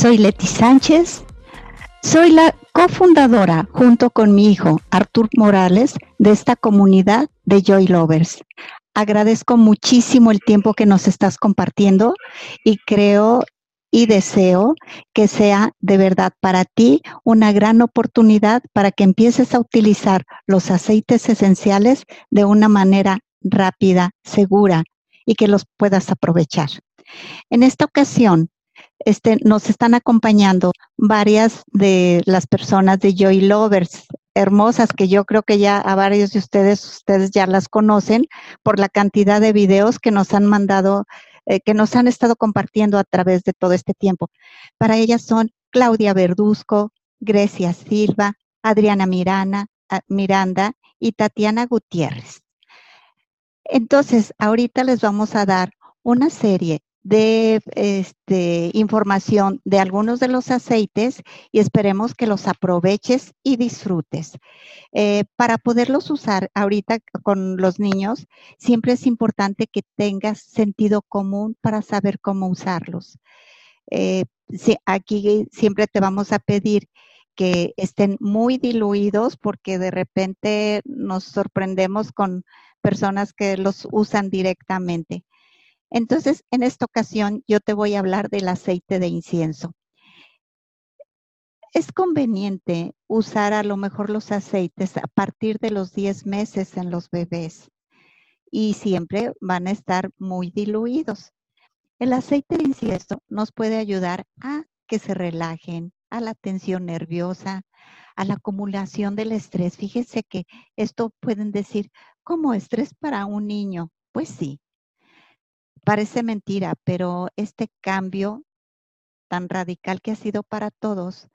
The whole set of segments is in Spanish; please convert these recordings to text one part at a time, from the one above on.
Soy Leti Sánchez. Soy la cofundadora, junto con mi hijo Artur Morales, de esta comunidad de Joy Lovers. Agradezco muchísimo el tiempo que nos estás compartiendo y creo y deseo que sea de verdad para ti una gran oportunidad para que empieces a utilizar los aceites esenciales de una manera rápida, segura y que los puedas aprovechar. En esta ocasión, este, nos están acompañando varias de las personas de Joy Lovers, hermosas, que yo creo que ya a varios de ustedes, ustedes ya las conocen por la cantidad de videos que nos han mandado eh, que nos han estado compartiendo a través de todo este tiempo. Para ellas son Claudia Verduzco, Grecia Silva, Adriana Mirana, Miranda y Tatiana Gutiérrez. Entonces, ahorita les vamos a dar una serie de este, información de algunos de los aceites y esperemos que los aproveches y disfrutes. Eh, para poderlos usar ahorita con los niños, siempre es importante que tengas sentido común para saber cómo usarlos. Eh, aquí siempre te vamos a pedir que estén muy diluidos porque de repente nos sorprendemos con personas que los usan directamente. Entonces, en esta ocasión yo te voy a hablar del aceite de incienso. Es conveniente usar a lo mejor los aceites a partir de los 10 meses en los bebés y siempre van a estar muy diluidos. El aceite de incienso nos puede ayudar a que se relajen, a la tensión nerviosa, a la acumulación del estrés. Fíjense que esto pueden decir como estrés para un niño. Pues sí, Parece mentira, pero este cambio tan radical que ha sido para todos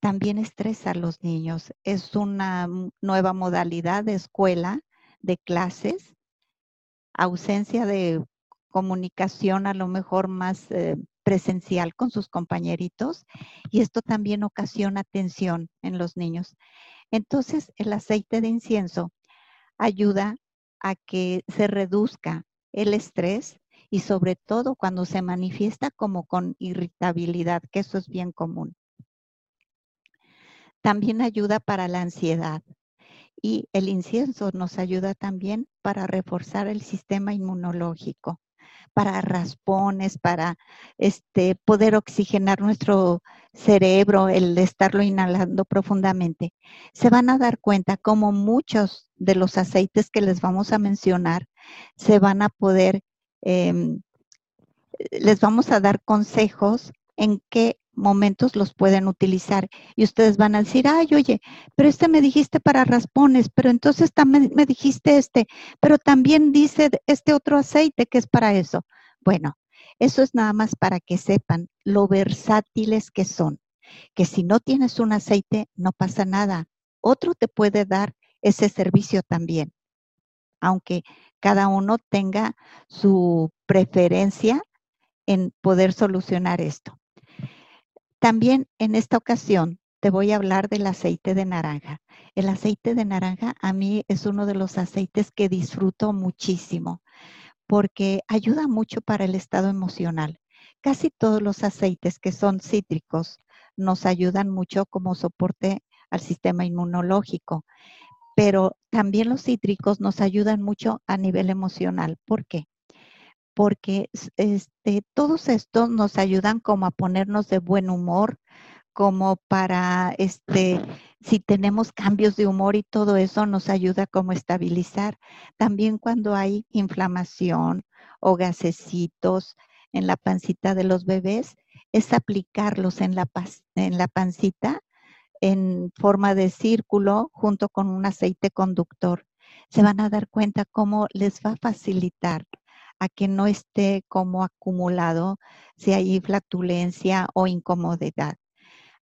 también estresa a los niños. Es una nueva modalidad de escuela, de clases, ausencia de comunicación a lo mejor más eh, presencial con sus compañeritos y esto también ocasiona tensión en los niños. Entonces, el aceite de incienso ayuda a que se reduzca el estrés y sobre todo cuando se manifiesta como con irritabilidad, que eso es bien común. También ayuda para la ansiedad y el incienso nos ayuda también para reforzar el sistema inmunológico, para raspones, para este, poder oxigenar nuestro cerebro, el estarlo inhalando profundamente. Se van a dar cuenta como muchos de los aceites que les vamos a mencionar se van a poder Em, les vamos a dar consejos en qué momentos los pueden utilizar. Y ustedes van a decir, ay, oye, pero este me dijiste para raspones, pero entonces también me dijiste este, pero también dice este otro aceite que es para eso. Bueno, eso es nada más para que sepan lo versátiles que son, que si no tienes un aceite, no pasa nada. Otro te puede dar ese servicio también, aunque cada uno tenga su preferencia en poder solucionar esto. También en esta ocasión te voy a hablar del aceite de naranja. El aceite de naranja a mí es uno de los aceites que disfruto muchísimo porque ayuda mucho para el estado emocional. Casi todos los aceites que son cítricos nos ayudan mucho como soporte al sistema inmunológico pero también los cítricos nos ayudan mucho a nivel emocional. ¿Por qué? Porque este, todos estos nos ayudan como a ponernos de buen humor, como para, este, si tenemos cambios de humor y todo eso nos ayuda como a estabilizar. También cuando hay inflamación o gasecitos en la pancita de los bebés, es aplicarlos en la, en la pancita en forma de círculo junto con un aceite conductor. Se van a dar cuenta cómo les va a facilitar a que no esté como acumulado si hay flatulencia o incomodidad.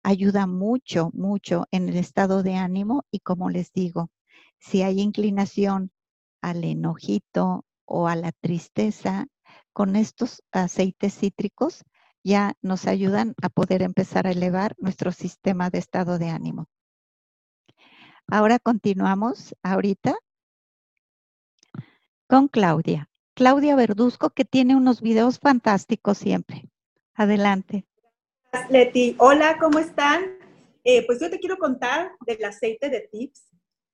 Ayuda mucho, mucho en el estado de ánimo y como les digo, si hay inclinación al enojito o a la tristeza, con estos aceites cítricos ya nos ayudan a poder empezar a elevar nuestro sistema de estado de ánimo. Ahora continuamos ahorita con Claudia. Claudia Verduzco, que tiene unos videos fantásticos siempre. Adelante. Leti. Hola, ¿cómo están? Eh, pues yo te quiero contar del aceite de tips,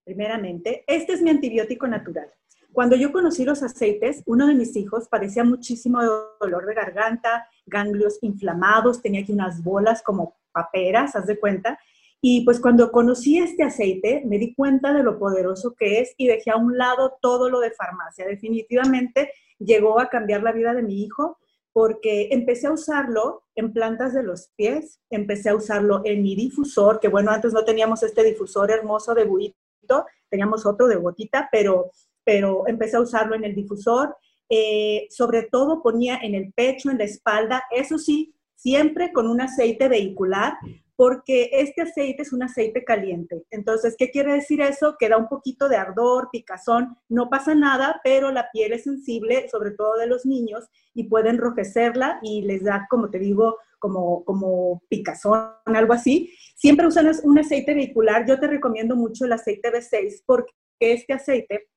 primeramente. Este es mi antibiótico natural. Cuando yo conocí los aceites, uno de mis hijos padecía muchísimo dolor de garganta, ganglios inflamados, tenía aquí unas bolas como paperas, haz de cuenta. Y pues cuando conocí este aceite, me di cuenta de lo poderoso que es y dejé a un lado todo lo de farmacia. Definitivamente llegó a cambiar la vida de mi hijo porque empecé a usarlo en plantas de los pies, empecé a usarlo en mi difusor, que bueno, antes no teníamos este difusor hermoso de buito, teníamos otro de gotita, pero, pero empecé a usarlo en el difusor. Eh, sobre todo ponía en el pecho, en la espalda, eso sí, siempre con un aceite vehicular, porque este aceite es un aceite caliente. Entonces, ¿qué quiere decir eso? Que da un poquito de ardor, picazón, no pasa nada, pero la piel es sensible, sobre todo de los niños, y puede enrojecerla y les da, como te digo, como, como picazón, algo así. Siempre usan un aceite vehicular. Yo te recomiendo mucho el aceite B6 porque este aceite,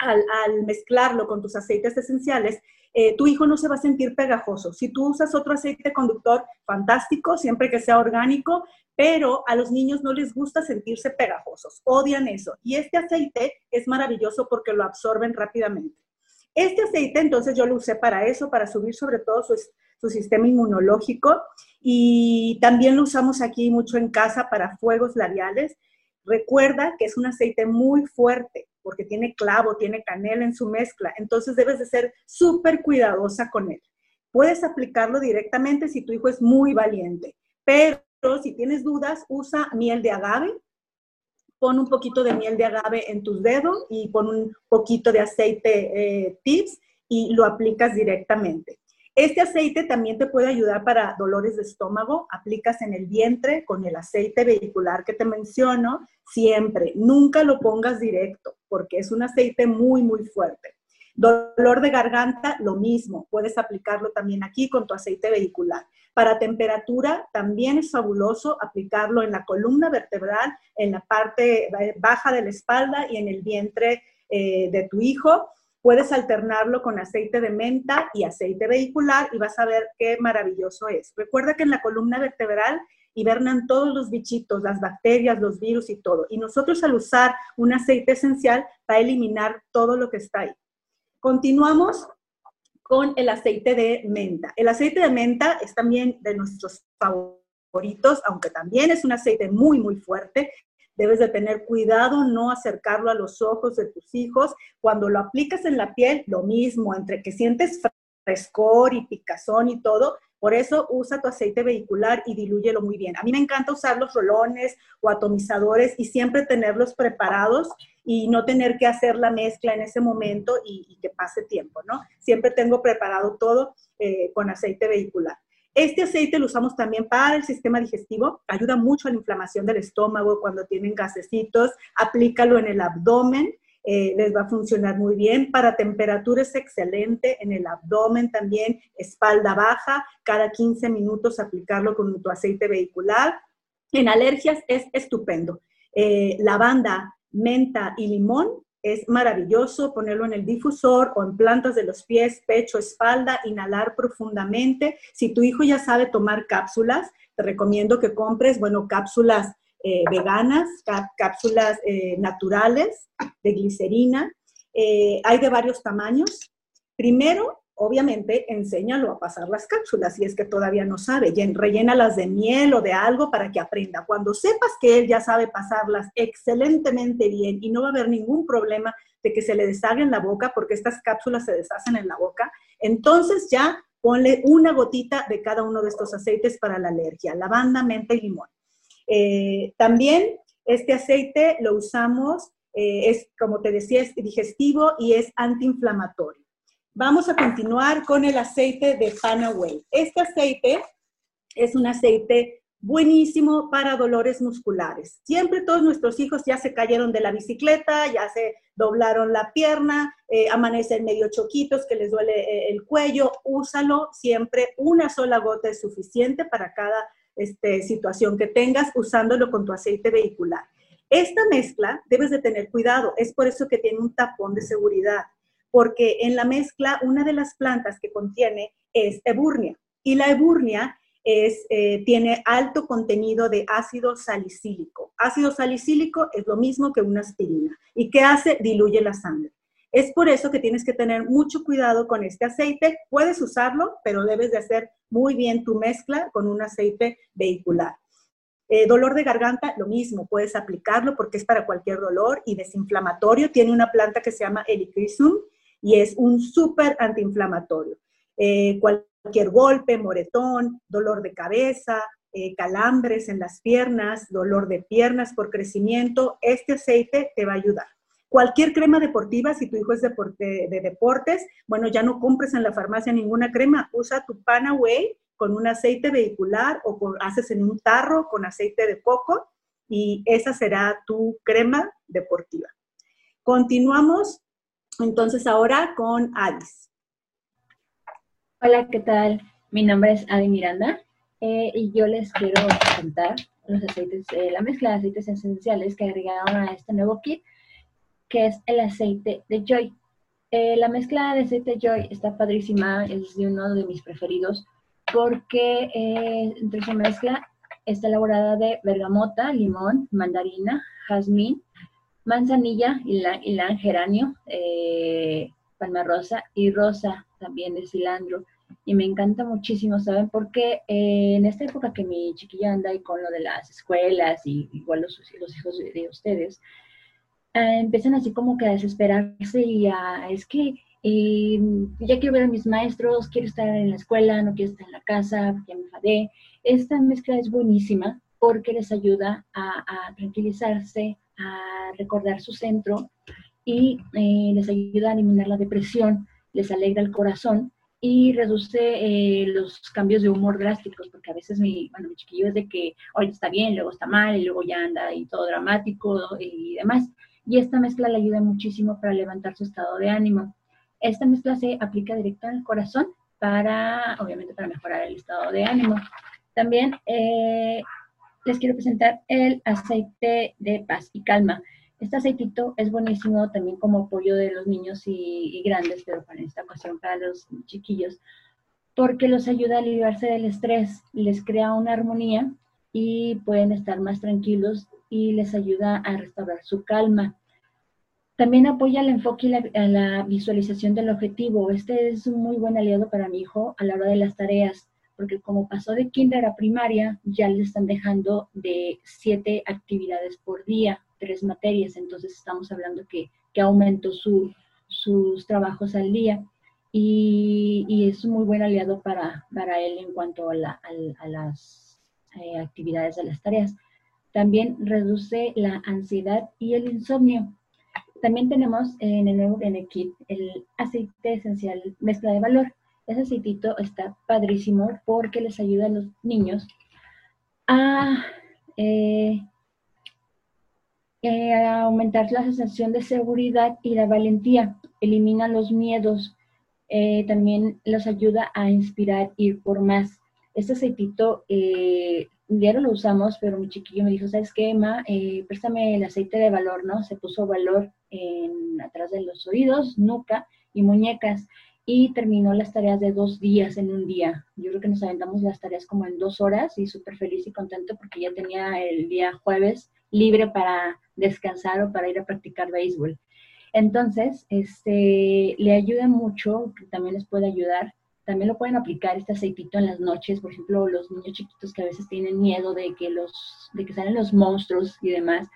al, mezclarlo con tus aceites esenciales, eh, tu hijo no se va a sentir pegajoso. Si tú usas otro aceite conductor, fantástico, siempre que sea orgánico, pero a los niños no les gusta sentirse pegajosos, odian eso. Y este aceite es maravilloso porque lo absorben rápidamente. Este aceite, entonces, yo lo usé para eso, para subir sobre todo su, su sistema inmunológico y también lo usamos aquí mucho en casa para fuegos labiales. Recuerda que es un aceite muy fuerte porque tiene clavo, tiene canela en su mezcla, entonces debes de ser súper cuidadosa con él. Puedes aplicarlo directamente si tu hijo es muy valiente, pero si tienes dudas, usa miel de agave, pon un poquito de miel de agave en tus dedos y pon un poquito de aceite eh, tips y lo aplicas directamente. Este aceite también te puede ayudar para dolores de estómago. Aplicas en el vientre con el aceite vehicular que te menciono siempre. Nunca lo pongas directo porque es un aceite muy, muy fuerte. Dolor de garganta, lo mismo. Puedes aplicarlo también aquí con tu aceite vehicular. Para temperatura, también es fabuloso aplicarlo en la columna vertebral, en la parte baja de la espalda y en el vientre eh, de tu hijo Puedes alternarlo con aceite de menta y aceite vehicular y vas a ver qué maravilloso es. Recuerda que en la columna vertebral hibernan todos los bichitos, las bacterias, los virus y todo. Y nosotros al usar un aceite esencial va a eliminar todo lo que está ahí. Continuamos con el aceite de menta. El aceite de menta es también de nuestros favoritos, aunque también es un aceite muy, muy fuerte. Debes de tener cuidado, no acercarlo a los ojos de tus hijos. Cuando lo aplicas en la piel, lo mismo, entre que sientes frescor y picazón y todo, por eso usa tu aceite vehicular y dilúyelo muy bien. A mí me encanta usar los rolones o atomizadores y siempre tenerlos preparados y no tener que hacer la mezcla en ese momento y, que pase tiempo, ¿no? Siempre tengo preparado todo eh, con aceite vehicular. Este aceite lo usamos también para el sistema digestivo, ayuda mucho a la inflamación del estómago cuando tienen gasecitos, aplícalo en el abdomen, eh, les va a funcionar muy bien. Para temperatura es excelente, en el abdomen también, espalda baja, cada 15 minutos aplicarlo con tu aceite vehicular. En alergias es estupendo. Eh, lavanda, menta y limón es maravilloso ponerlo en el difusor o en plantas de los pies, pecho, espalda, inhalar profundamente. Si tu hijo ya sabe tomar cápsulas, te recomiendo que compres, bueno, cápsulas eh, veganas, cápsulas eh, naturales de glicerina. Eh, hay de varios tamaños. Primero, obviamente, enséñalo a pasar las cápsulas si es que todavía no sabe. Rellénalas de miel o de algo para que aprenda. Cuando sepas que él ya sabe pasarlas excelentemente bien y no va a haber ningún problema de que se le deshaga en la boca porque estas cápsulas se deshacen en la boca, entonces ya ponle una gotita de cada uno de estos aceites para la alergia, lavanda, menta y limón. Eh, también este aceite lo usamos, eh, es como te decía, es digestivo y es antiinflamatorio. Vamos a continuar con el aceite de Panaway. Este aceite es un aceite buenísimo para dolores musculares. Siempre todos nuestros hijos ya se cayeron de la bicicleta, ya se doblaron la pierna, eh, amanecen medio choquitos, que les duele eh, el cuello. Úsalo siempre, una sola gota es suficiente para cada este, situación que tengas, usándolo con tu aceite vehicular. Esta mezcla debes de tener cuidado, es por eso que tiene un tapón de seguridad porque en la mezcla una de las plantas que contiene es eburnia y la eburnia es, eh, tiene alto contenido de ácido salicílico. Ácido salicílico es lo mismo que una aspirina. ¿Y qué hace? Diluye la sangre. Es por eso que tienes que tener mucho cuidado con este aceite. Puedes usarlo, pero debes de hacer muy bien tu mezcla con un aceite vehicular. Eh, dolor de garganta, lo mismo, puedes aplicarlo porque es para cualquier dolor y desinflamatorio. Tiene una planta que se llama Helichrysum y es un súper antiinflamatorio. Eh, cualquier golpe, moretón, dolor de cabeza, eh, calambres en las piernas, dolor de piernas por crecimiento, este aceite te va a ayudar. Cualquier crema deportiva, si tu hijo es de, de deportes, bueno, ya no compres en la farmacia ninguna crema, usa tu Panaway con un aceite vehicular o haces en un tarro con aceite de coco y esa será tu crema deportiva. Continuamos entonces ahora con Adis. Hola, ¿qué tal? Mi nombre es Adi Miranda eh, y yo les quiero contar los aceites, eh, la mezcla de aceites esenciales que agregaron a este nuevo kit, que es el aceite de Joy. Eh, la mezcla de aceite Joy está padrísima, es de uno de mis preferidos porque entre su mezcla está elaborada de bergamota, limón, mandarina, jazmín, manzanilla, ylang, geranio, eh, palma rosa y rosa también de cilantro. Y me encanta muchísimo, ¿saben? Porque eh, en esta época que mi chiquilla anda ahí con lo de las escuelas y igual los, hijos de, ustedes, eh, empiezan así como que a desesperarse y a, es que y ya quiero ver a mis maestros, quiero estar en la escuela, no quiero estar en la casa, ya me enfadé. Esta mezcla es buenísima porque les ayuda a, tranquilizarse, a recordar su centro y eh, les ayuda a eliminar la depresión, les alegra el corazón y reduce eh, los cambios de humor drásticos, porque a veces mi, bueno, mi chiquillo es de que hoy está bien, luego está mal, y luego ya anda y todo dramático y demás. Y esta mezcla le ayuda muchísimo para levantar su estado de ánimo. Esta mezcla se aplica directo al corazón para, obviamente, para mejorar el estado de ánimo. También eh, les quiero presentar el aceite de paz y calma. Este aceitito es buenísimo también como apoyo de los niños y, grandes, pero para esta ocasión para los chiquillos, porque los ayuda a librarse del estrés, les crea una armonía y pueden estar más tranquilos y les ayuda a restaurar su calma. También apoya el enfoque y la, visualización del objetivo. Este es un muy buen aliado para mi hijo a la hora de las tareas, porque como pasó de kinder a primaria, ya le están dejando de siete actividades por día, tres materias, entonces estamos hablando que, que aumentó sus trabajos al día. Y, es un muy buen aliado para, para él en cuanto a, las eh, actividades de las tareas. También reduce la ansiedad y el insomnio. También tenemos en el nuevo en el kit el aceite esencial mezcla de valor. Ese aceitito está padrísimo porque les ayuda a los niños a, eh, eh, aumentar la sensación de seguridad y la valentía. Elimina los miedos. Eh, también los ayuda a inspirar, ir por más. Este aceitito diario lo usamos, pero mi chiquillo me dijo, ¿sabes qué, Emma? Eh, préstame el aceite de valor, ¿no? Se puso valor en, atrás de los oídos, nuca y muñecas y terminó las tareas de dos días en un día. Yo creo que nos aventamos las tareas como en dos horas y súper feliz y contento porque ya tenía el día jueves libre para descansar o para ir a practicar béisbol. Entonces, este, le ayuda mucho, que también les puede ayudar también lo pueden aplicar este aceitito en las noches, por ejemplo, los niños chiquitos que a veces tienen miedo de que, los, de que salen los monstruos y demás.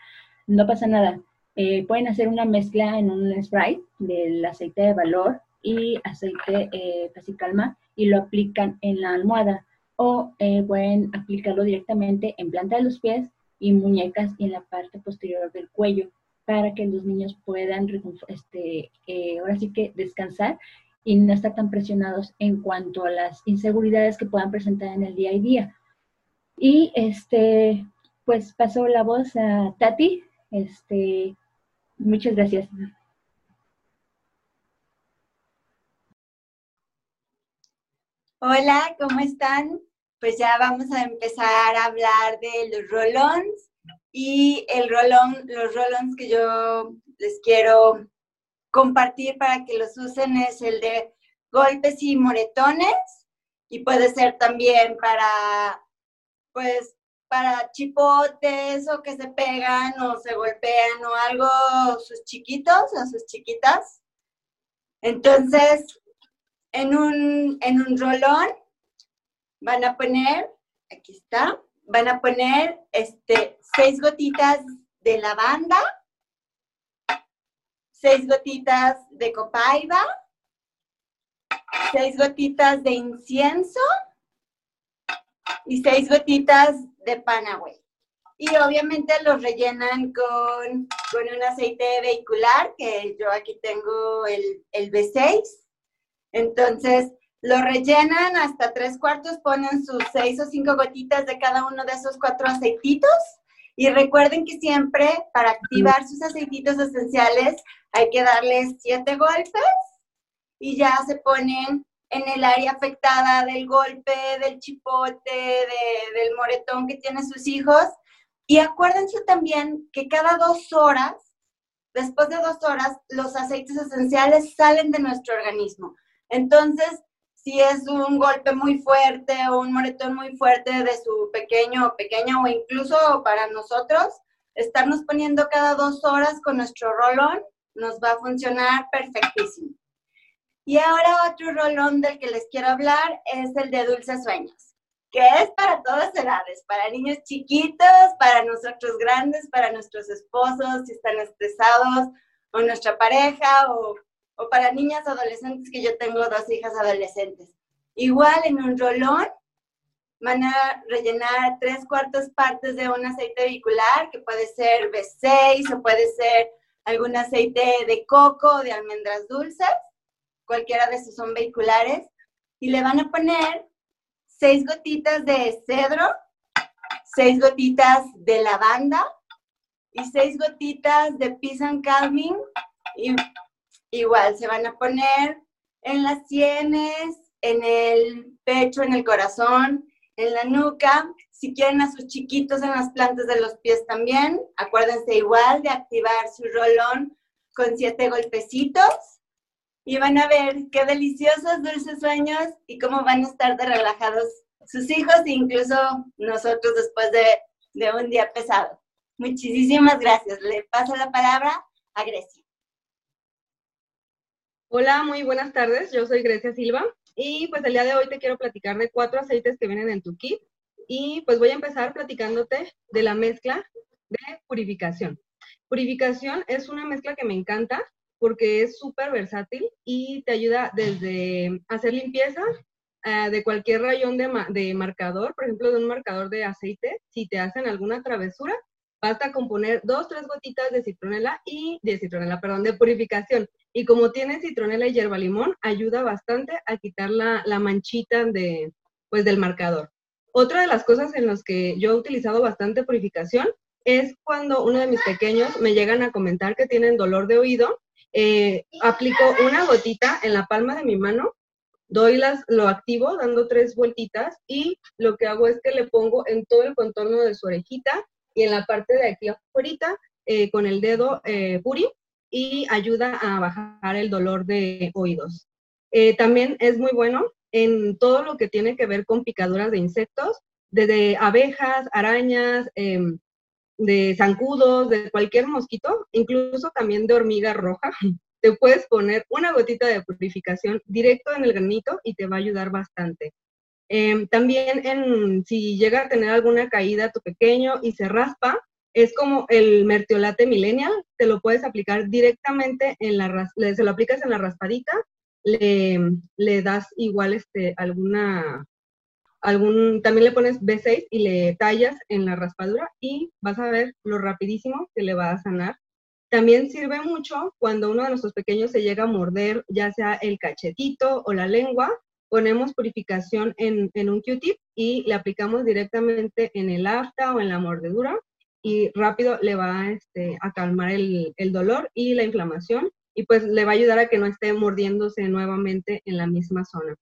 No pasa nada. Eh, pueden hacer una mezcla en un spray del aceite de valor y aceite eh, calma y lo aplican en la almohada o eh, pueden aplicarlo directamente en planta de los pies y muñecas y en la parte posterior del cuello para que los niños puedan este, eh, ahora sí que descansar y no estar tan presionados en cuanto a las inseguridades que puedan presentar en el día a día. Y este, pues paso la voz a Tati. Este, muchas gracias. Hola, ¿cómo están? Pues ya vamos a empezar a hablar de los rolons y el rolón, los rolons que yo les quiero compartir para que los usen es el de golpes y moretones. y puede ser también para, pues, para chipotes o que se pegan o se golpean o algo sus chiquitos o sus chiquitas. Entonces, en un, en un rolón van a poner, aquí está, van a poner este, seis gotitas de lavanda, seis gotitas de copaiba, seis gotitas de incienso y seis gotitas de panagüey. Y obviamente los rellenan con, con, un aceite vehicular, que yo aquí tengo el, el B6. Entonces, lo rellenan hasta tres cuartos, ponen sus seis o cinco gotitas de cada uno de esos cuatro aceititos. Y recuerden que siempre para activar sus aceititos esenciales hay que darles siete golpes y ya se ponen en el área afectada del golpe, del chipote, del moretón que tienen sus hijos. Y acuérdense también que cada dos horas, después de dos horas, los aceites esenciales salen de nuestro organismo. Entonces, si es un golpe muy fuerte o un moretón muy fuerte de su pequeño o pequeña o incluso para nosotros, estarnos poniendo cada dos horas con nuestro rolón nos va a funcionar perfectísimo. Y ahora otro rolón del que les quiero hablar es el de Dulces Sueños, que es para todas edades, para niños chiquitos, para nosotros grandes, para nuestros esposos si están estresados, o nuestra pareja, o o para niñas adolescentes, que yo tengo dos hijas adolescentes. Igual en un rolón van a rellenar tres cuartas partes de un aceite vehicular, que puede ser B6 o puede ser algún aceite de coco o de almendras dulces, cualquiera de esos son vehiculares, y le van a poner seis gotitas de cedro, seis gotitas de lavanda y seis gotitas de peace and calming y Igual se van a poner en las sienes, en el pecho, en el corazón, en la nuca. Si quieren a sus chiquitos en las plantas de los pies también, acuérdense igual de activar su rolón con siete golpecitos y van a ver qué deliciosos dulces sueños y cómo van a estar de relajados sus hijos e incluso nosotros después de, de un día pesado. Muchísimas gracias. Le paso la palabra a Grecia. Hola, muy buenas tardes. Yo soy Grecia Silva y pues el día de hoy te quiero platicar de cuatro aceites que vienen en tu kit y pues voy a empezar platicándote de la mezcla de purificación. Purificación es una mezcla que me encanta porque es súper versátil y te ayuda desde hacer limpieza eh, de cualquier rayón de, de marcador, por ejemplo, de un marcador de aceite, si te hacen alguna travesura, basta con poner dos, tres gotitas de citronela y de citronela, perdón, de purificación. Y como tiene citronela y hierba limón, ayuda bastante a quitar la, la manchita de, pues, del marcador. Otra de las cosas en las que yo he utilizado bastante purificación es cuando uno de mis pequeños me llegan a comentar que tienen dolor de oído. Eh, aplico una gotita en la palma de mi mano, doy las, lo activo dando tres vueltitas y lo que hago es que le pongo en todo el contorno de su orejita y en la parte de aquí afuera eh, con el dedo eh, puri y ayuda a bajar el dolor de oídos. Eh, también es muy bueno en todo lo que tiene que ver con picaduras de insectos, desde abejas, arañas, em, de zancudos, de cualquier mosquito, incluso también de hormiga roja. Te puedes poner una gotita de purificación directo en el granito y te va a ayudar bastante. Em, también en, si llega a tener alguna caída tu pequeño y se raspa, es como el mertiolate millennial, te lo puedes aplicar directamente en la, se lo aplicas en la raspadita, le, le das igual este, alguna, algún, también le pones B6 y le tallas en la raspadura y vas a ver lo rapidísimo que le va a sanar. También sirve mucho cuando uno de nuestros pequeños se llega a morder, ya sea el cachetito o la lengua, ponemos purificación en, un Q-tip y le aplicamos directamente en el afta o en la mordedura y rápido le va este, a calmar el, dolor y la inflamación y pues le va a ayudar a que no esté mordiéndose nuevamente en la misma zona.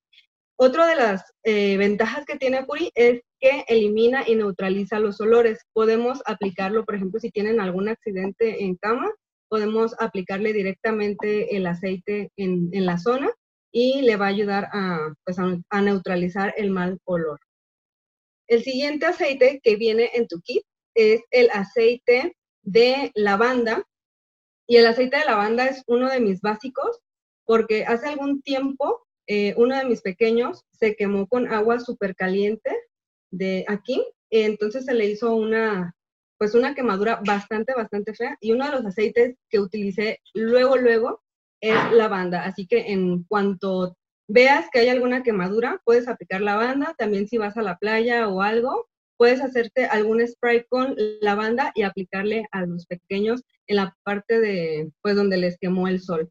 Otra de las eh, ventajas que tiene Puri es que elimina y neutraliza los olores. Podemos aplicarlo, por ejemplo, si tienen algún accidente en cama, podemos aplicarle directamente el aceite en, la zona y le va a ayudar pues, a, neutralizar el mal olor. El siguiente aceite que viene en tu kit es el aceite de lavanda. Y el aceite de lavanda es uno de mis básicos porque hace algún tiempo eh, uno de mis pequeños se quemó con agua súper caliente de aquí. Entonces se le hizo una, pues una quemadura bastante, bastante fea. Y uno de los aceites que utilicé luego, luego es lavanda. Así que en cuanto veas que hay alguna quemadura, puedes aplicar lavanda. También si vas a la playa o algo, puedes hacerte algún spray con lavanda y aplicarle a los pequeños en la parte de, pues donde les quemó el sol.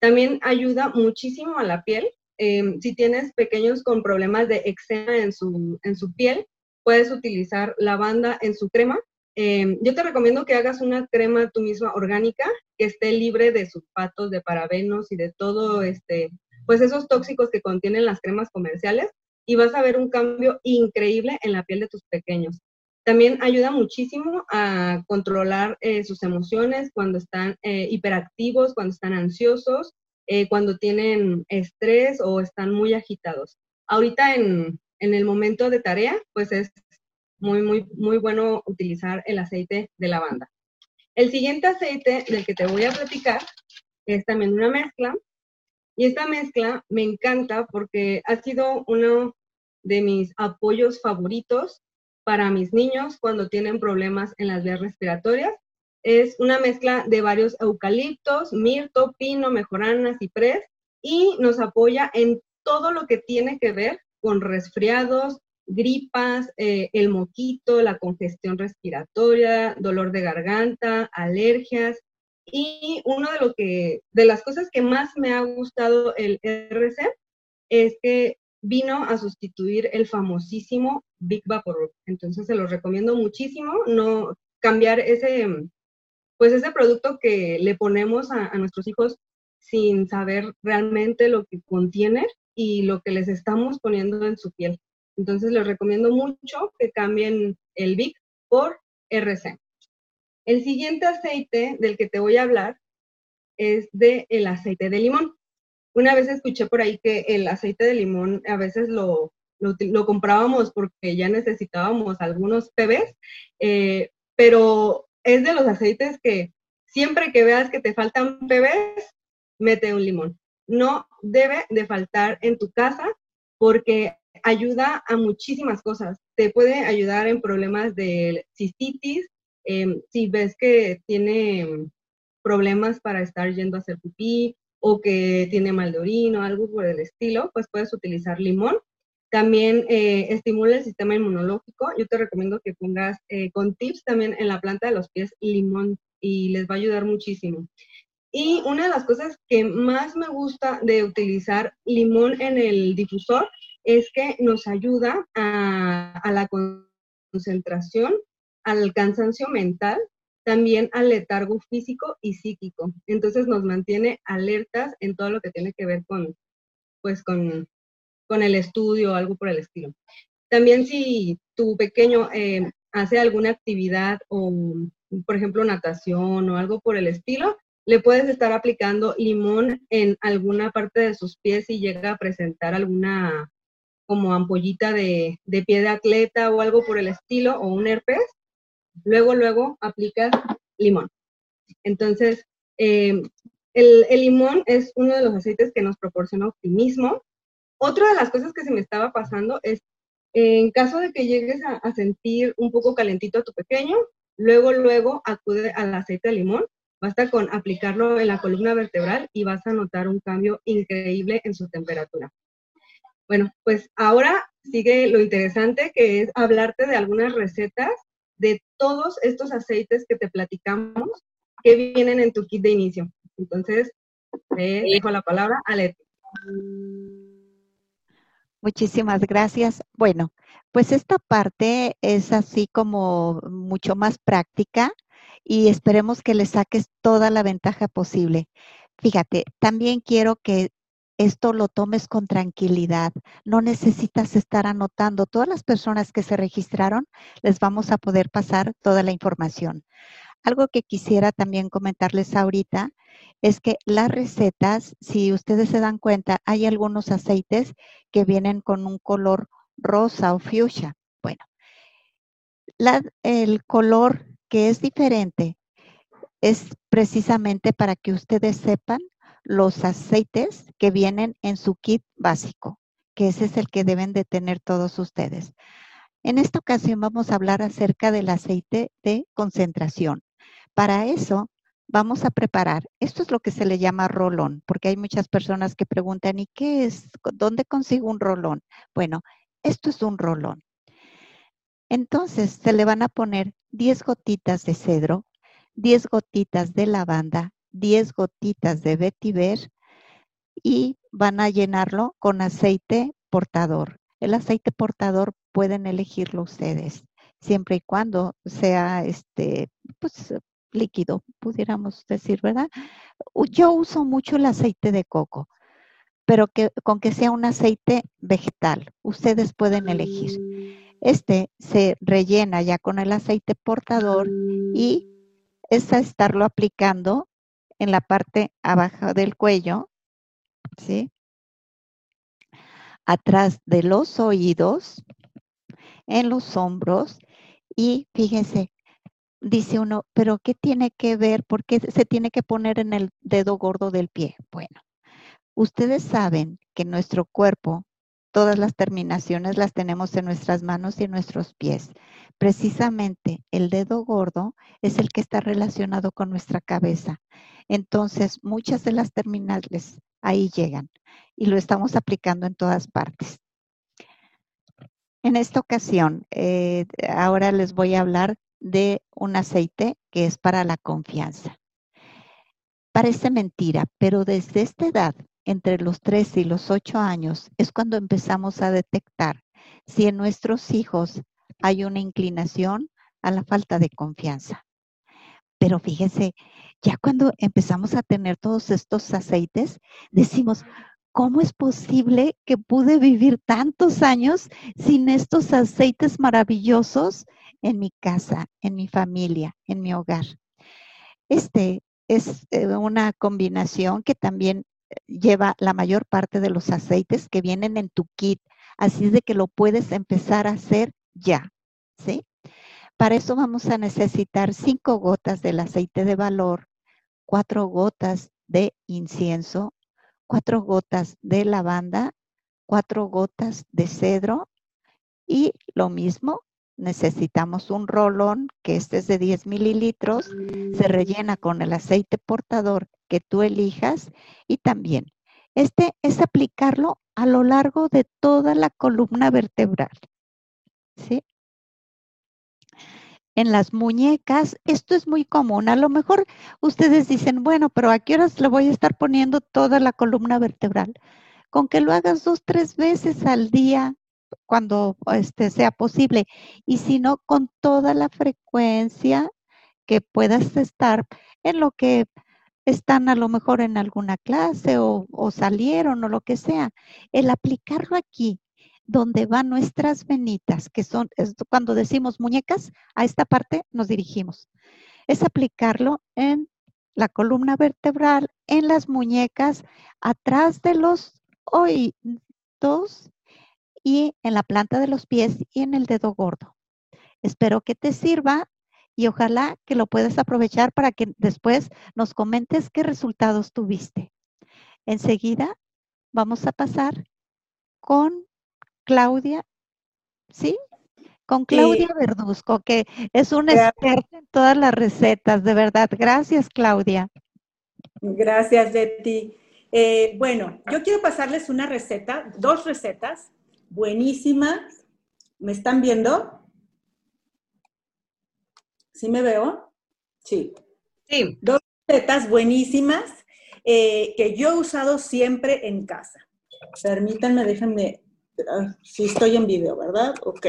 También ayuda muchísimo a la piel. Em, si tienes pequeños con problemas de eczema en su, en su piel, puedes utilizar lavanda en su crema Em, yo te recomiendo que hagas una crema tú misma orgánica que esté libre de sulfatos, de parabenos y de todo este, pues esos tóxicos que contienen las cremas comerciales y vas a ver un cambio increíble en la piel de tus pequeños. También ayuda muchísimo a controlar eh, sus emociones cuando están eh, hiperactivos, cuando están ansiosos, eh, cuando tienen estrés o están muy agitados. Ahorita en, en el momento de tarea, pues es muy, muy, muy bueno utilizar el aceite de lavanda. El siguiente aceite del que te voy a platicar es también una mezcla. Y esta mezcla me encanta porque ha sido uno de mis apoyos favoritos para mis niños cuando tienen problemas en las vías respiratorias. Es una mezcla de varios eucaliptos, mirto, pino, mejorana, ciprés y nos apoya en todo lo que tiene que ver con resfriados, gripas, eh, el moquito, la congestión respiratoria, dolor de garganta, alergias. Y uno de lo que, de las cosas que más me ha gustado el RC es que vino a sustituir el famosísimo Big Vapor. Entonces se los recomiendo muchísimo, no cambiar ese, pues ese producto que le ponemos a, a nuestros hijos sin saber realmente lo que contiene y lo que les estamos poniendo en su piel. Entonces les recomiendo mucho que cambien el Vic por RC. El siguiente aceite del que te voy a hablar es del el aceite de limón. Una vez escuché por ahí que el aceite de limón a veces lo, lo, comprábamos porque ya necesitábamos algunos PBs, eh, pero es de los aceites que siempre que veas que te faltan PBs, mete un limón. No debe de faltar en tu casa porque ayuda a muchísimas cosas. Te puede ayudar en problemas de cistitis, em, si ves que tiene problemas para estar yendo a hacer pipí o que tiene mal de orina o algo por el estilo, pues puedes utilizar limón. También eh, estimula el sistema inmunológico. Yo te recomiendo que pongas eh, con tips también en la planta de los pies limón y les va a ayudar muchísimo. Y una de las cosas que más me gusta de utilizar limón en el difusor es que nos ayuda a, la concentración, al cansancio mental, también al letargo físico y psíquico. Entonces nos mantiene alertas en todo lo que tiene que ver con, pues con, con el estudio o algo por el estilo. También si tu pequeño eh, hace alguna actividad o, por ejemplo, natación o algo por el estilo, le puedes estar aplicando limón en alguna parte de sus pies y llega a presentar alguna como ampollita de, pie de atleta o algo por el estilo, o un herpes, luego, luego aplicas limón. Entonces, eh, el, limón es uno de los aceites que nos proporciona optimismo. Otra de las cosas que se me estaba pasando es, en caso de que llegues a, a sentir un poco calentito a tu pequeño, luego, luego acude al aceite de limón. Basta con aplicarlo en la columna vertebral y vas a notar un cambio increíble en su temperatura. Bueno, pues ahora sigue lo interesante que es hablarte de algunas recetas de todos estos aceites que te platicamos que vienen en tu kit de inicio. Entonces, te dejo la palabra a Leti. Muchísimas gracias. Bueno, pues esta parte es así como mucho más práctica y esperemos que le saques toda la ventaja posible. Fíjate, también quiero que esto lo tomes con tranquilidad. No necesitas estar anotando. Todas las personas que se registraron, les vamos a poder pasar toda la información. algo que quisiera también comentarles ahorita es que las recetas, si ustedes se dan cuenta, hay algunos aceites que vienen con un color rosa o fuchsia. Bueno, el color que es diferente es precisamente para que ustedes sepan los aceites que vienen en su kit básico, que ese es el que deben de tener todos ustedes. En esta ocasión vamos a hablar acerca del aceite de concentración. Para eso vamos a preparar, esto es lo que se le llama rolón, porque hay muchas personas que preguntan, ¿y qué es? ¿Dónde consigo un rolón? Bueno, esto es un rolón. Entonces se le van a poner 10 gotitas de cedro, 10 gotitas de lavanda, 10 gotitas de vetiver y van a llenarlo con aceite portador. El aceite portador pueden elegirlo ustedes, siempre y cuando sea este, pues, líquido, pudiéramos decir, ¿verdad? Yo uso mucho el aceite de coco, pero que, con que sea un aceite vegetal, ustedes pueden elegir. Este se rellena ya con el aceite portador y es a estarlo aplicando en la parte abajo del cuello, ¿sí? Atrás de los oídos, en los hombros y fíjense, dice uno, pero ¿qué tiene que ver? ¿Por qué se tiene que poner en el dedo gordo del pie? Bueno, ustedes saben que nuestro cuerpo, todas las terminaciones las tenemos en nuestras manos y en nuestros pies. Precisamente el dedo gordo es el que está relacionado con nuestra cabeza. Entonces, muchas de las terminales ahí llegan y lo estamos aplicando en todas partes. En esta ocasión, eh, ahora les voy a hablar de un aceite que es para la confianza. Parece mentira, pero desde esta edad, entre los 3 y los 8 años, es cuando empezamos a detectar si en nuestros hijos hay una inclinación a la falta de confianza. Pero fíjense, ya cuando empezamos a tener todos estos aceites, decimos, ¿cómo es posible que pude vivir tantos años sin estos aceites maravillosos en mi casa, en mi familia, en mi hogar? Este es eh, una combinación que también eh, lleva la mayor parte de los aceites que vienen en tu kit, así es de que lo puedes empezar a hacer ya, ¿sí? Para eso vamos a necesitar cinco gotas del aceite de valor, cuatro gotas de incienso, cuatro gotas de lavanda, cuatro gotas de cedro y lo mismo, necesitamos un rolón que este es de 10 mililitros, se rellena con el aceite portador que tú elijas y también este es aplicarlo a lo largo de toda la columna vertebral. En las muñecas. Esto es muy común. A lo mejor ustedes dicen, bueno, pero ¿a qué horas le voy a estar poniendo toda la columna vertebral? Con que lo hagas dos, tres veces al día cuando este, sea posible. Y si no, con toda la frecuencia que puedas estar en lo que están a lo mejor en alguna clase o salieron o lo que sea. El aplicarlo aquí donde van nuestras venitas, que son, cuando decimos muñecas, a esta parte nos dirigimos. Es aplicarlo en la columna vertebral, en las muñecas, atrás de los oídos y en la planta de los pies y en el dedo gordo. Espero que te sirva y ojalá que lo puedas aprovechar para que después nos comentes qué resultados tuviste. Enseguida vamos a pasar con Claudia, ¿sí? Con Claudia Verduzco, que es una experta en todas las recetas, de verdad. Gracias, Claudia. Gracias, Betty. Eh, bueno, yo quiero pasarles una receta, dos recetas buenísimas. ¿Me están viendo? ¿Sí me veo? Sí. Sí. Dos recetas buenísimas eh, que yo he usado siempre en casa. Permítanme, déjenme si estoy en video, ¿verdad? Ok.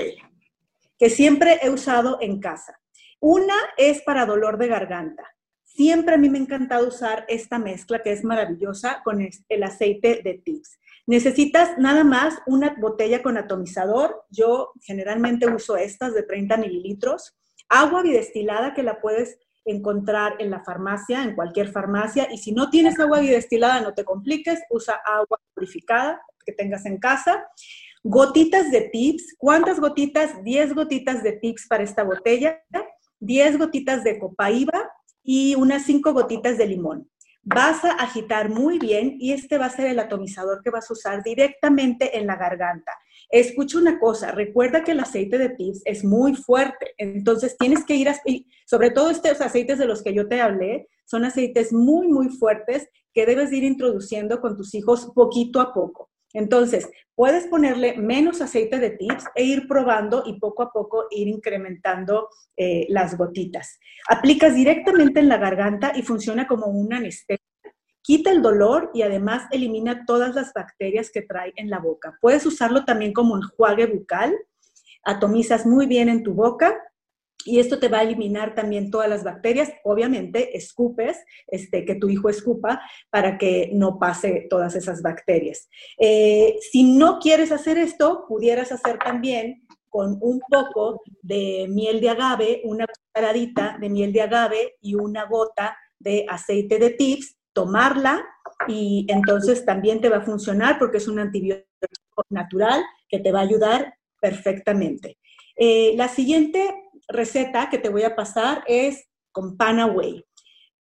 Que siempre he usado en casa. Una es para dolor de garganta. Siempre a mí me ha encantado usar esta mezcla que es maravillosa con el aceite de tips. Necesitas nada más una botella con atomizador. Yo generalmente uso estas de 30 mililitros. Agua bidestilada que la puedes encontrar en la farmacia, en cualquier farmacia. Y si no tienes agua destilada, no te compliques, usa agua purificada que tengas en casa. Gotitas de tips. ¿Cuántas gotitas? 10 gotitas de tips para esta botella, 10 gotitas de copaíba y unas 5 gotitas de limón. Vas a agitar muy bien y este va a ser el atomizador que vas a usar directamente en la garganta. Escucha una cosa, recuerda que el aceite de tips es muy fuerte, entonces tienes que ir, a, sobre todo estos aceites de los que yo te hablé, son aceites muy, muy fuertes que debes ir introduciendo con tus hijos poquito a poco. Entonces, puedes ponerle menos aceite de tips e ir probando y poco a poco ir incrementando eh, las gotitas. Aplicas directamente en la garganta y funciona como un anestesia. Quita el dolor y además elimina todas las bacterias que trae en la boca. Puedes usarlo también como enjuague bucal. Atomizas muy bien en tu boca y esto te va a eliminar también todas las bacterias. Obviamente, escupes, este, que tu hijo escupa para que no pase todas esas bacterias. Eh, si no quieres hacer esto, pudieras hacer también con un poco de miel de agave, una cucharadita de miel de agave y una gota de aceite de tips, tomarla y entonces también te va a funcionar porque es un antibiótico natural que te va a ayudar perfectamente. Eh, la siguiente receta que te voy a pasar es con Panaway.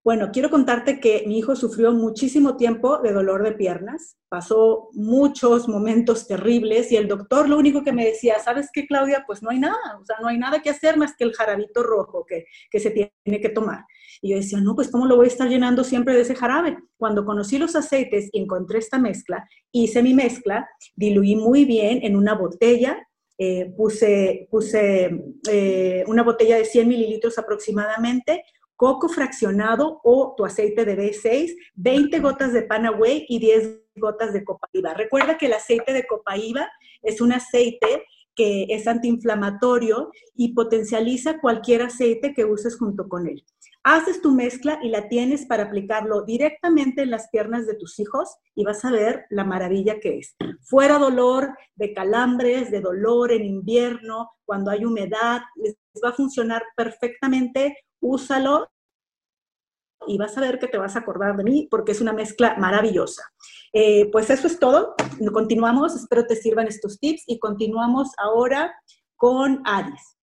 Bueno, quiero contarte que mi hijo sufrió muchísimo tiempo de dolor de piernas, pasó muchos momentos terribles y el doctor lo único que me decía, ¿sabes qué, Claudia? Pues no hay nada, o sea, no hay nada que hacer más que el jarabito rojo que, que se tiene que tomar. Y yo decía, no, pues ¿cómo lo voy a estar llenando siempre de ese jarabe? Cuando conocí los aceites y encontré esta mezcla, hice mi mezcla, diluí muy bien en una botella eh, puse, puse eh, una botella de 100 mililitros aproximadamente, coco fraccionado o tu aceite de B6, 20 gotas de Panaway y 10 gotas de copaíba. Recuerda que el aceite de copaíba es un aceite que es antiinflamatorio y potencializa cualquier aceite que uses junto con él. Haces tu mezcla y la tienes para aplicarlo directamente en las piernas de tus hijos y vas a ver la maravilla que es. Fuera dolor de calambres, de dolor en invierno, cuando hay humedad, les va a funcionar perfectamente. Úsalo y vas a ver que te vas a acordar de mí porque es una mezcla maravillosa. Eh, pues eso es todo. Continuamos, espero te sirvan estos tips y continuamos ahora con Aris.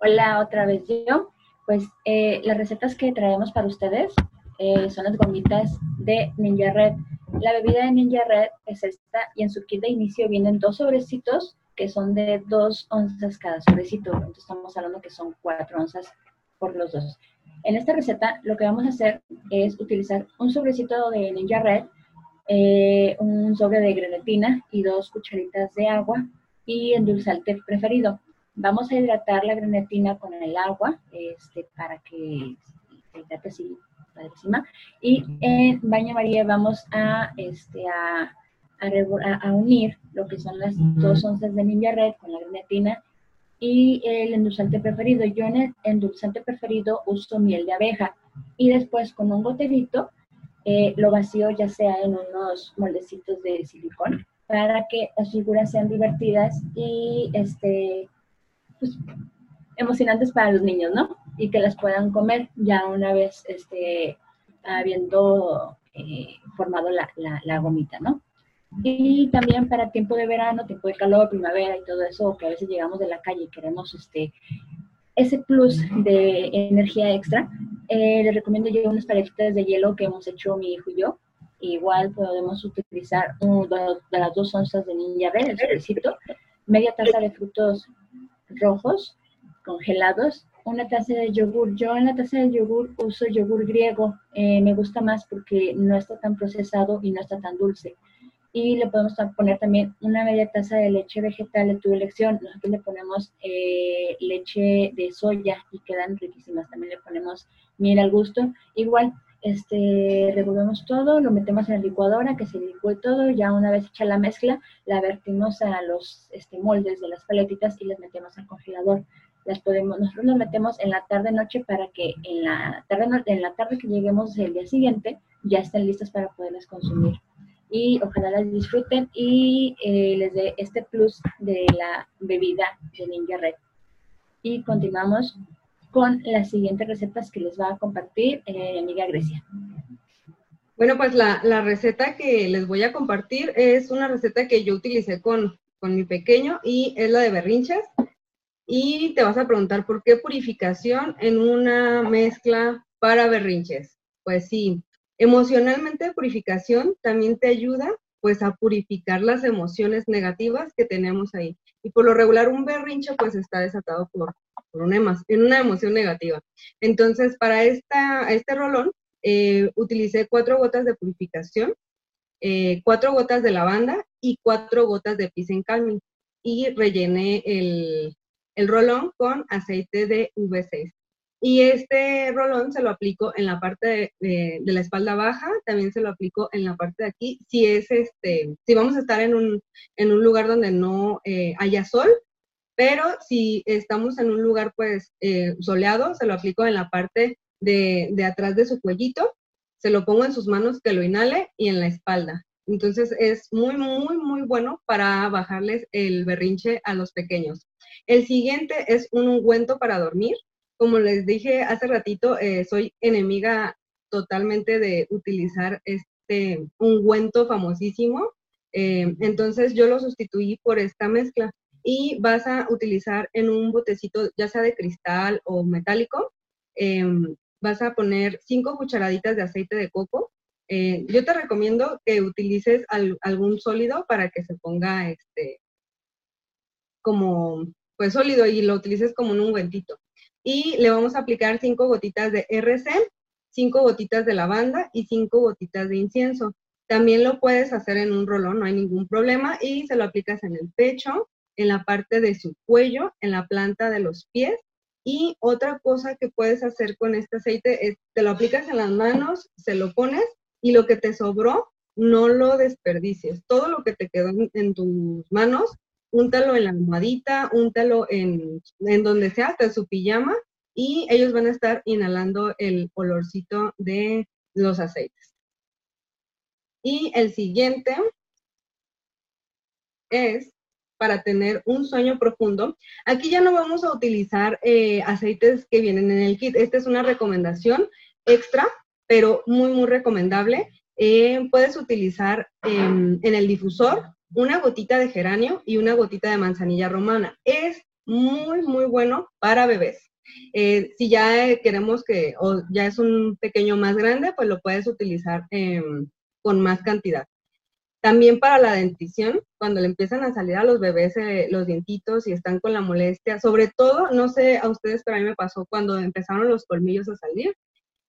Hola, otra vez yo. Pues eh, las recetas que traemos para ustedes eh, son las gomitas de Ninja Red. La bebida de Ninja Red es esta y en su kit de inicio vienen dos sobrecitos que son de dos onzas cada sobrecito. Entonces estamos hablando que son cuatro onzas por los dos. En esta receta lo que vamos a hacer es utilizar un sobrecito de Ninja Red, eh, un sobre de grenetina y dos cucharitas de agua y endulzante preferido. Vamos a hidratar la grenetina con el agua este, para que se hidrate así encima. Y en baño María vamos a, este, a, a, unir lo que son las dos onzas de Ninja Red con la grenetina y el endulzante preferido. Yo en el endulzante preferido uso miel de abeja y después con un goterito eh, lo vacío ya sea en unos moldecitos de silicón para que las figuras sean divertidas y este pues, emocionantes para los niños, ¿no? Y que las puedan comer ya una vez este, habiendo eh, formado la, gomita, ¿no? Y también para tiempo de verano, tiempo de calor, primavera y todo eso, que a veces llegamos de la calle y queremos este, ese plus de energía extra, eh, les recomiendo yo unas paletitas de hielo que hemos hecho mi hijo y yo. Igual podemos utilizar de las dos onzas de ninja red, el sobrecito, media taza de frutos rojos congelados, una taza de yogur. Yo en la taza de yogur uso yogur griego, eh, me gusta más porque no está tan procesado y no está tan dulce. Y le podemos poner también una media taza de leche vegetal de tu elección. Nosotros le ponemos eh, leche de soya y quedan riquísimas. También le ponemos miel al gusto. Igual, este, revolvemos todo, lo metemos en la licuadora, que se licue todo, ya una vez hecha la mezcla, la vertimos a los este, moldes de las paletitas y las metemos al congelador. Las podemos, nosotros las metemos en la tarde noche para que en la tarde en la tarde que lleguemos el día siguiente ya estén listas para poderlas consumir. Y ojalá las disfruten y eh, les dé este plus de la bebida de Ninja Red. y continuamos con las siguientes recetas que les va a compartir eh, mi amiga Grecia. Bueno, pues la, receta que les voy a compartir es una receta que yo utilicé con, con mi pequeño y es la de berrinches. Y te vas a preguntar por qué purificación en una mezcla para berrinches. Pues sí, emocionalmente purificación también te ayuda pues a purificar las emociones negativas que tenemos ahí. Y por lo regular un berrinche pues está desatado por, por una, en una emoción negativa. Entonces, para este rolón eh, utilicé cuatro gotas de purificación, eh, cuatro gotas de lavanda y cuatro gotas de Peace Calming. Y rellené el, el rolón con aceite de V6. Y este rolón se lo aplico en la parte de, la espalda baja, también se lo aplico en la parte de aquí. Si es este, si vamos a estar en un, en un lugar donde no eh, haya sol, pero si estamos en un lugar pues eh, soleado, se lo aplico en la parte de, de atrás de su cuellito, se lo pongo en sus manos que lo inhale y en la espalda. Entonces es muy, muy, muy bueno para bajarles el berrinche a los pequeños. El siguiente es un ungüento para dormir como les dije hace ratito, eh, soy enemiga totalmente de utilizar este ungüento famosísimo. Eh, entonces yo lo sustituí por esta mezcla y vas a utilizar en un botecito, ya sea de cristal o metálico, em, vas a poner cinco cucharaditas de aceite de coco. Eh, yo te recomiendo que utilices algún sólido para que se ponga este como pues sólido y lo utilices como un ungüentito y le vamos a aplicar cinco gotitas de RC, cinco gotitas de lavanda y cinco gotitas de incienso. También lo puedes hacer en un rolón, no hay ningún problema, y se lo aplicas en el pecho, en la parte de su cuello, en la planta de los pies. Y otra cosa que puedes hacer con este aceite es, te lo aplicas en las manos, se lo pones y lo que te sobró, no lo desperdicies. Todo lo que te quedó en tus manos, úntalo en la almohadita, úntalo en, en donde sea, hasta su pijama, y ellos van a estar inhalando el olorcito de los aceites. Y el siguiente es para tener un sueño profundo. Aquí ya no vamos a utilizar eh, aceites que vienen en el kit. Esta es una recomendación extra, pero muy, muy recomendable. Eh, puedes utilizar em, en el difusor una gotita de geranio y una gotita de manzanilla romana. Es muy, muy bueno para bebés. Eh, si ya queremos que, o ya es un pequeño más grande, pues lo puedes utilizar em, con más cantidad. También para la dentición, cuando le empiezan a salir a los bebés eh, los dientitos y están con la molestia, sobre todo, no sé a ustedes, pero a mí me pasó cuando empezaron los colmillos a salir,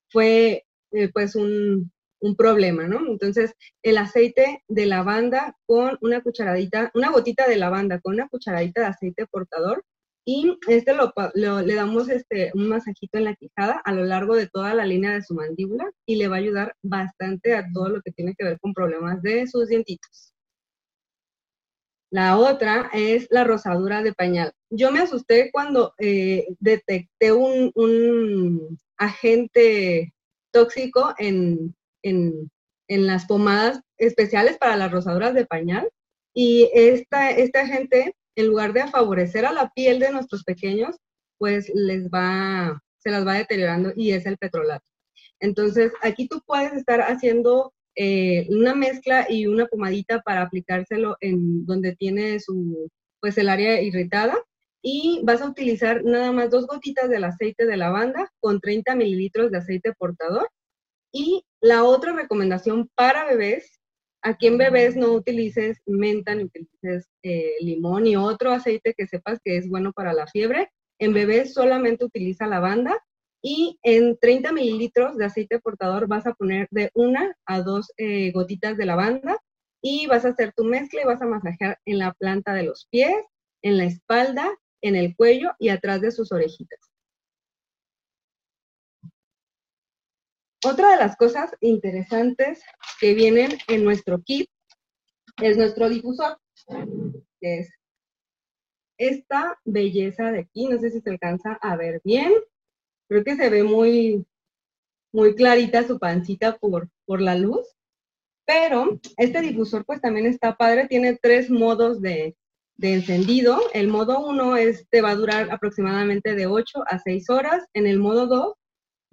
fue eh, pues un, un problema, ¿no? Entonces, el aceite de lavanda con una cucharadita, una gotita de lavanda con una cucharadita de aceite portador y este lo, le damos este, un masajito en la quijada a lo largo de toda la línea de su mandíbula y le va a ayudar bastante a todo lo que tiene que ver con problemas de sus dientitos. La otra es la rosadura de pañal. Yo me asusté cuando eh, detecté un, un agente tóxico en, en, las pomadas especiales para las rosaduras de pañal. Y esta, esta gente, en lugar de favorecer a la piel de nuestros pequeños, pues les va, se las va deteriorando y es el petrolato. Entonces, aquí tú puedes estar haciendo eh, una mezcla y una pomadita para aplicárselo en donde tiene su, pues el área irritada. Y vas a utilizar nada más dos gotitas del aceite de lavanda con 30 mililitros de aceite portador y la otra recomendación para bebés, aquí en bebés no utilices menta ni utilices eh, limón ni otro aceite que sepas que es bueno para la fiebre. En bebés solamente utiliza lavanda y en 30 mililitros de aceite portador vas a poner de una a dos eh, gotitas de lavanda y vas a hacer tu mezcla y vas a masajear en la planta de los pies, en la espalda, en el cuello y atrás de sus orejitas. Otra de las cosas interesantes que vienen en nuestro kit es nuestro difusor, que es esta belleza de aquí. No sé si se alcanza a ver bien. Creo que se ve muy, muy clarita su pancita por, por la luz. Pero este difusor pues también está padre. Tiene tres modos de, de encendido. El modo 1 te va a durar aproximadamente de 8 a 6 horas. En el modo 2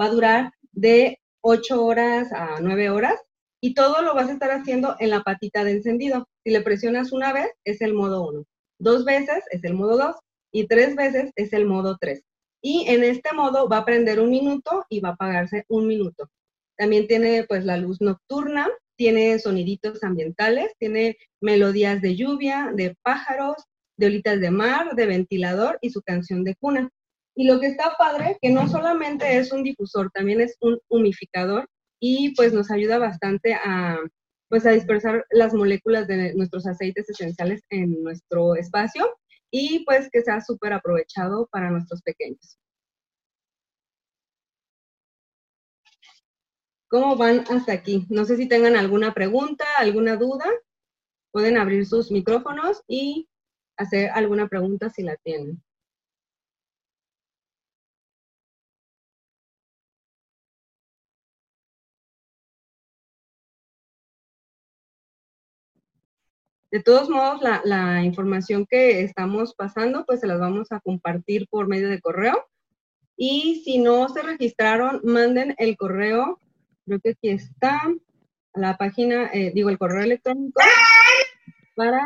va a durar de 8 horas a 9 horas. Y todo lo vas a estar haciendo en la patita de encendido. Si le presionas una vez, es el modo 1. Dos veces es el modo 2 y tres veces es el modo 3. Y en este modo va a prender un minuto y va a apagarse un minuto. También tiene pues la luz nocturna, tiene soniditos ambientales, tiene melodías de lluvia, de pájaros, de olitas de mar, de ventilador y su canción de cuna. Y lo que está padre, que no solamente es un difusor, también es un humificador y pues nos ayuda bastante a, pues a dispersar las moléculas de nuestros aceites esenciales en nuestro espacio y pues que sea súper aprovechado para nuestros pequeños. ¿Cómo van hasta aquí? No sé si tengan alguna pregunta, alguna duda. Pueden abrir sus micrófonos y hacer alguna pregunta si la tienen. De todos modos, la, información que estamos pasando, pues se las vamos a compartir por medio de correo. Y si no se registraron, manden el correo, creo que aquí está, la página, eh, digo, el correo electrónico para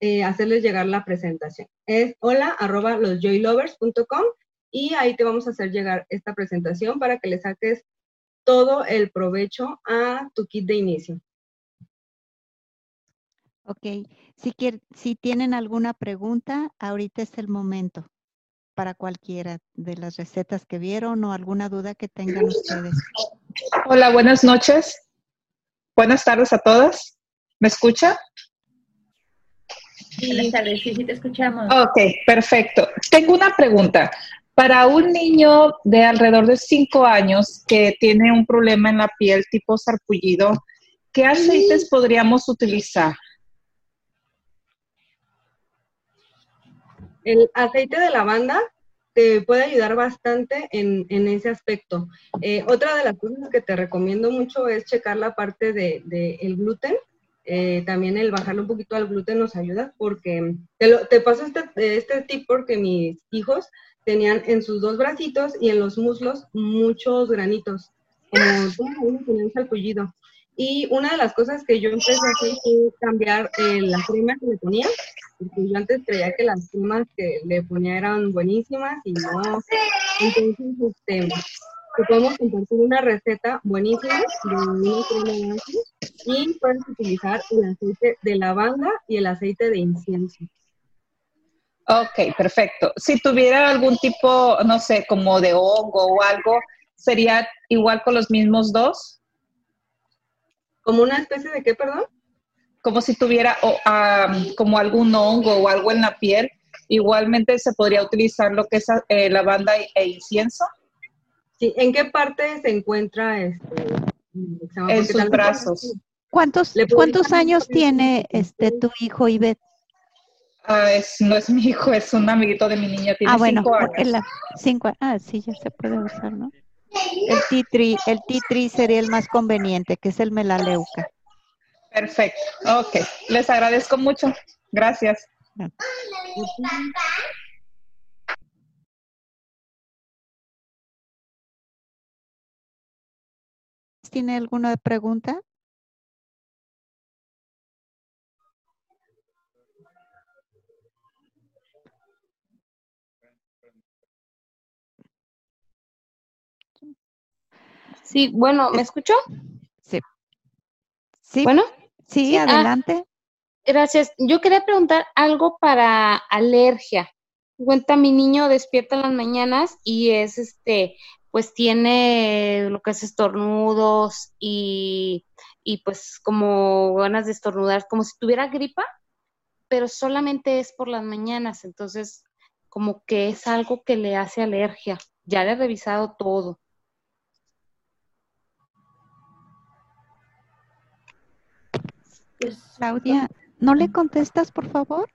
eh, hacerles llegar la presentación. Es hola arroba losjoylovers.com y ahí te vamos a hacer llegar esta presentación para que le saques todo el provecho a tu kit de inicio. Ok, si, si tienen alguna pregunta, ahorita es el momento para cualquiera de las recetas que vieron o alguna duda que tengan ustedes. Hola, buenas noches. Buenas tardes a todas. ¿Me escucha? Sí. Buenas tardes, sí, sí te escuchamos. Ok, perfecto. Tengo una pregunta. Para un niño de alrededor de 5 años que tiene un problema en la piel tipo sarpullido, ¿qué aceites podríamos utilizar? El aceite de lavanda te puede ayudar bastante en, ese aspecto. Eh, otra de las cosas que te recomiendo mucho es checar la parte del de, el gluten. Eh, también el bajarle un poquito al gluten nos ayuda porque te, te paso este, este tip porque mis hijos tenían en sus dos bracitos y en los muslos muchos granitos, como tenían salpullido. Y una de las cosas que yo empecé a hacer fue cambiar eh, la crema que le ponía, porque yo antes creía que las cremas que le ponía eran buenísimas y no. Entonces, este, te podemos compartir una receta buenísima de una crema de y puedes utilizar el aceite de lavanda y el aceite de incienso. Ok, perfecto. Si tuviera algún tipo, no sé, como de hongo o algo, ¿sería igual con los mismos dos? ¿Como una especie de qué, perdón? Como si tuviera como algún hongo o algo en la piel. Igualmente se podría utilizar lo que es eh, lavanda e incienso. Sí, ¿en qué parte se encuentra este? En sus brazos. ¿Cuántos, ¿cuántos años tiene este tu hijo Ivette? Ah, es, no es mi hijo, es un amiguito de mi niña, tiene ah, bueno, cinco años. La, cinco, ah, sí, ya se puede usar, ¿no? El T3, el T3 sería el más conveniente, que es el melaleuca. Perfecto. Ok. Les agradezco mucho. Gracias. ¿Tiene alguna pregunta? Sí, bueno, ¿me escuchó? Sí. Sí. Bueno. Sí, ah, adelante. gracias. Yo quería preguntar algo para alergia. Cuenta, mi niño despierta en las mañanas y es este, pues tiene lo que es estornudos y, y pues como ganas de estornudar, como si tuviera gripa, pero solamente es por las mañanas, entonces como que es algo que le hace alergia. Ya le he revisado todo. Claudia, ¿no le contestas, por favor?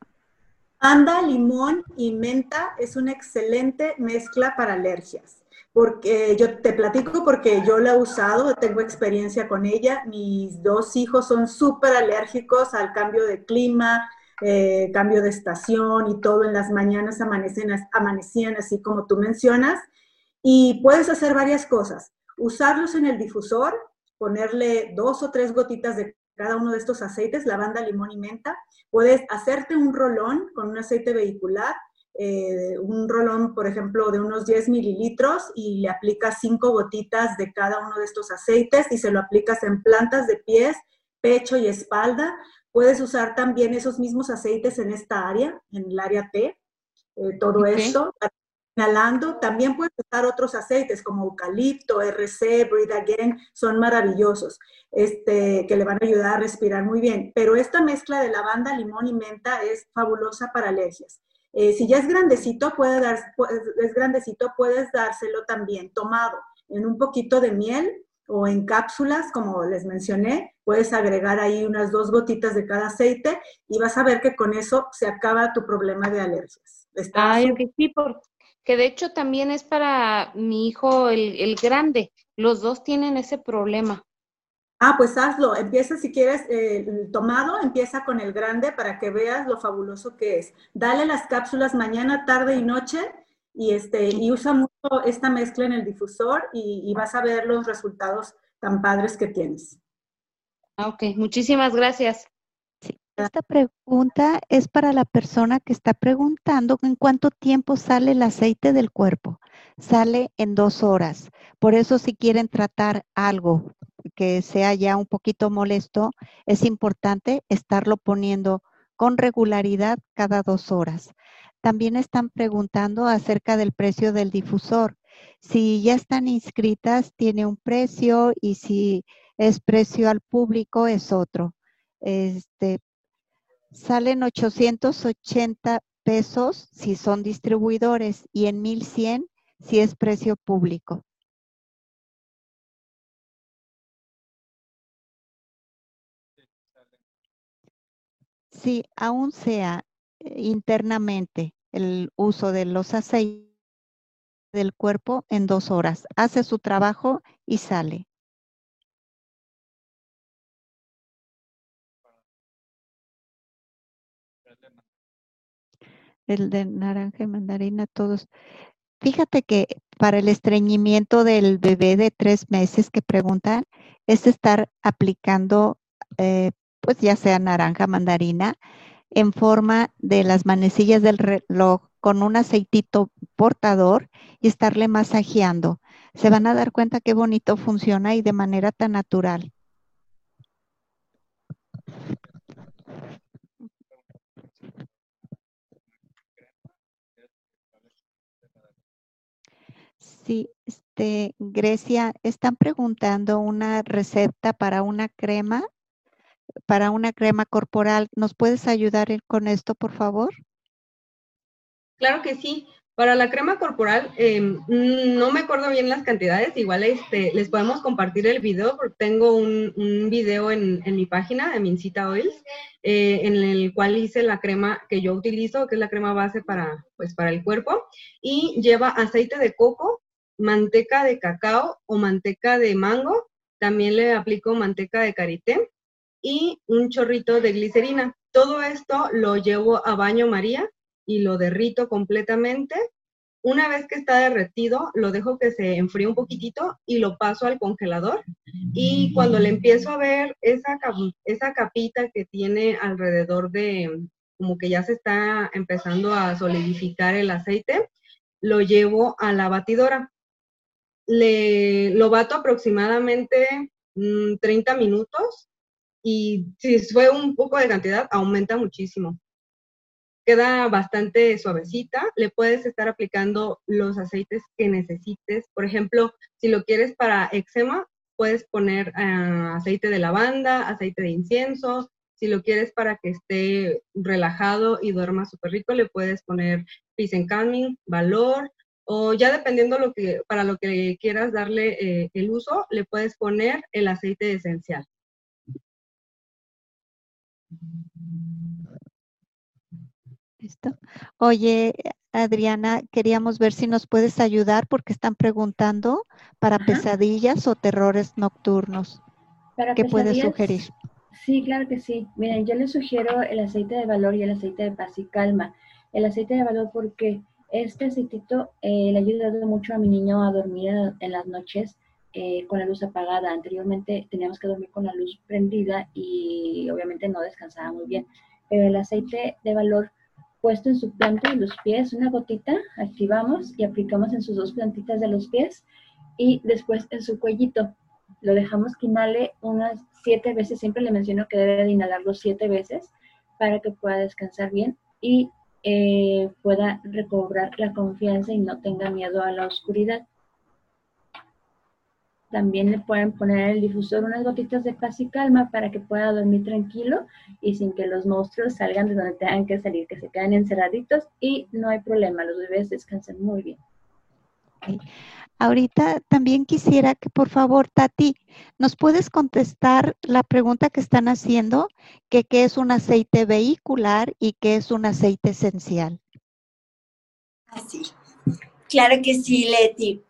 Anda, limón y menta es una excelente mezcla para alergias. Porque yo te platico porque yo la he usado, tengo experiencia con ella. Mis dos hijos son súper alérgicos al cambio de clima, eh, cambio de estación y todo en las mañanas amanecen, amanecían así como tú mencionas. Y puedes hacer varias cosas. Usarlos en el difusor, ponerle dos o tres gotitas de cada uno de estos aceites, lavanda, limón y menta. Puedes hacerte un rolón con un aceite vehicular, eh, un rolón, por ejemplo, de unos 10 mililitros y le aplicas cinco gotitas de cada uno de estos aceites y se lo aplicas en plantas de pies, pecho y espalda. Puedes usar también esos mismos aceites en esta área, en el área T, eh, todo esto. Inhalando, también puedes usar otros aceites como eucalipto, RC, Breathe Again, son maravillosos, este, que le van a ayudar a respirar muy bien. Pero esta mezcla de lavanda, limón y menta es fabulosa para alergias. Eh, si ya es grandecito, puede dar, es grandecito, puedes dárselo también tomado en un poquito de miel o en cápsulas, como les mencioné, puedes agregar ahí unas dos gotitas de cada aceite y vas a ver que con eso se acaba tu problema de alergias. Ay, ok, sí, porque de hecho también es para mi hijo el, el grande. Los dos tienen ese problema. Ah, pues hazlo. Empieza si quieres eh, el tomado, empieza con el grande para que veas lo fabuloso que es. Dale las cápsulas mañana, tarde y noche y, este, y usa mucho esta mezcla en el difusor y, vas a ver los resultados tan padres que tienes. Ah, ok, muchísimas gracias. Esta pregunta es para la persona que está preguntando en cuánto tiempo sale el aceite del cuerpo. Sale en dos horas. Por eso si quieren tratar algo que sea ya un poquito molesto, es importante estarlo poniendo con regularidad cada dos horas. También están preguntando acerca del precio del difusor. Si ya están inscritas, tiene un precio y si es precio al público, es otro. Este, salen 880 pesos si son distribuidores y en 1100 si es precio público. Si aún sea internamente el uso de los aceites del cuerpo en dos horas. Hace su trabajo y sale. El de naranja y mandarina, todos. Fíjate que para el estreñimiento del bebé de tres meses que preguntan, es estar aplicando, eh, pues ya sea naranja, mandarina, en forma de las manecillas del reloj con un aceitito portador y estarle masajeando. Se van a dar cuenta qué bonito funciona y de manera tan natural. Sí, este, Grecia, están preguntando una receta para una crema para una crema corporal. ¿Nos puedes ayudar con esto, por favor? Claro que sí. Para la crema corporal, em, no me acuerdo bien las cantidades, igual este, les podemos compartir el video, porque tengo un, video en, mi página, en Mincita Oils, eh, en el cual hice la crema que yo utilizo, que es la crema base para, pues, para el cuerpo, y lleva aceite de coco, manteca de cacao o manteca de mango, también le aplico manteca de karité, y un chorrito de glicerina. Todo esto lo llevo a baño María y lo derrito completamente. Una vez que está derretido, lo dejo que se enfríe un poquitito y lo paso al congelador. Y cuando le empiezo a ver esa, esa capita que tiene alrededor de, como que ya se está empezando a solidificar el aceite, lo llevo a la batidora. Le, lo bato aproximadamente 30 mm, minutos y si fue un poco de cantidad, aumenta muchísimo. Queda bastante suavecita, le puedes estar aplicando los aceites que necesites. Por ejemplo, si lo quieres para eczema, puedes poner ah, aceite de lavanda, aceite de incienso. Si lo quieres para que esté relajado y duerma súper rico, le puedes poner Peace and Calming, Valor, o ya dependiendo lo que, para lo que quieras darle eh, el uso, le puedes poner el aceite esencial. ¿Listo? Oye, Adriana, queríamos ver si nos puedes ayudar porque están preguntando para pesadillas o terrores nocturnos. ¿Qué puedes sugerir? Sí, claro que sí. Miren, yo les sugiero el aceite de valor y el aceite de paz y calma. El aceite de valor porque este aceitito eh, le ha ayudado mucho a mi niño a dormir en las noches eh, con la luz apagada. Anteriormente teníamos que dormir con la luz prendida y obviamente no descansaba muy bien. Pero el aceite de valor puesto en su planta de los pies, una gotita, activamos y aplicamos en sus dos plantitas de los pies y después en su cuellito. Lo dejamos que inhale unas siete veces, siempre le menciono que debe de inhalarlo siete veces para que pueda descansar bien y eh, pueda recobrar la confianza y no tenga miedo a la oscuridad. También le pueden poner el difusor unas gotitas de paz y calma para que pueda dormir tranquilo y sin que los monstruos salgan de donde tengan que salir, que se queden encerraditos y no hay problema, los bebés descansan muy bien. Ahorita también quisiera que por favor, Tati, nos puedes contestar la pregunta que están haciendo, que qué es un aceite vehicular y qué es un aceite esencial. Así. Claro que sí, Leti.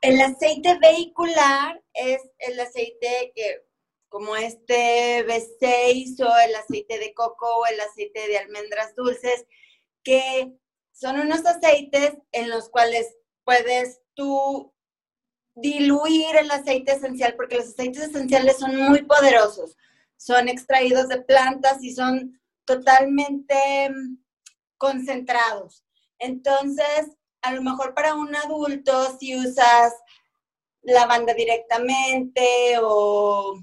El aceite vehicular es el aceite que, como este B6 o el aceite de coco o el aceite de almendras dulces, que son unos aceites en los cuales puedes tú diluir el aceite esencial, porque los aceites esenciales son muy poderosos. Son extraídos de plantas y son totalmente mm, concentrados. Entonces, a lo mejor para un adulto, si usas lavanda directamente o,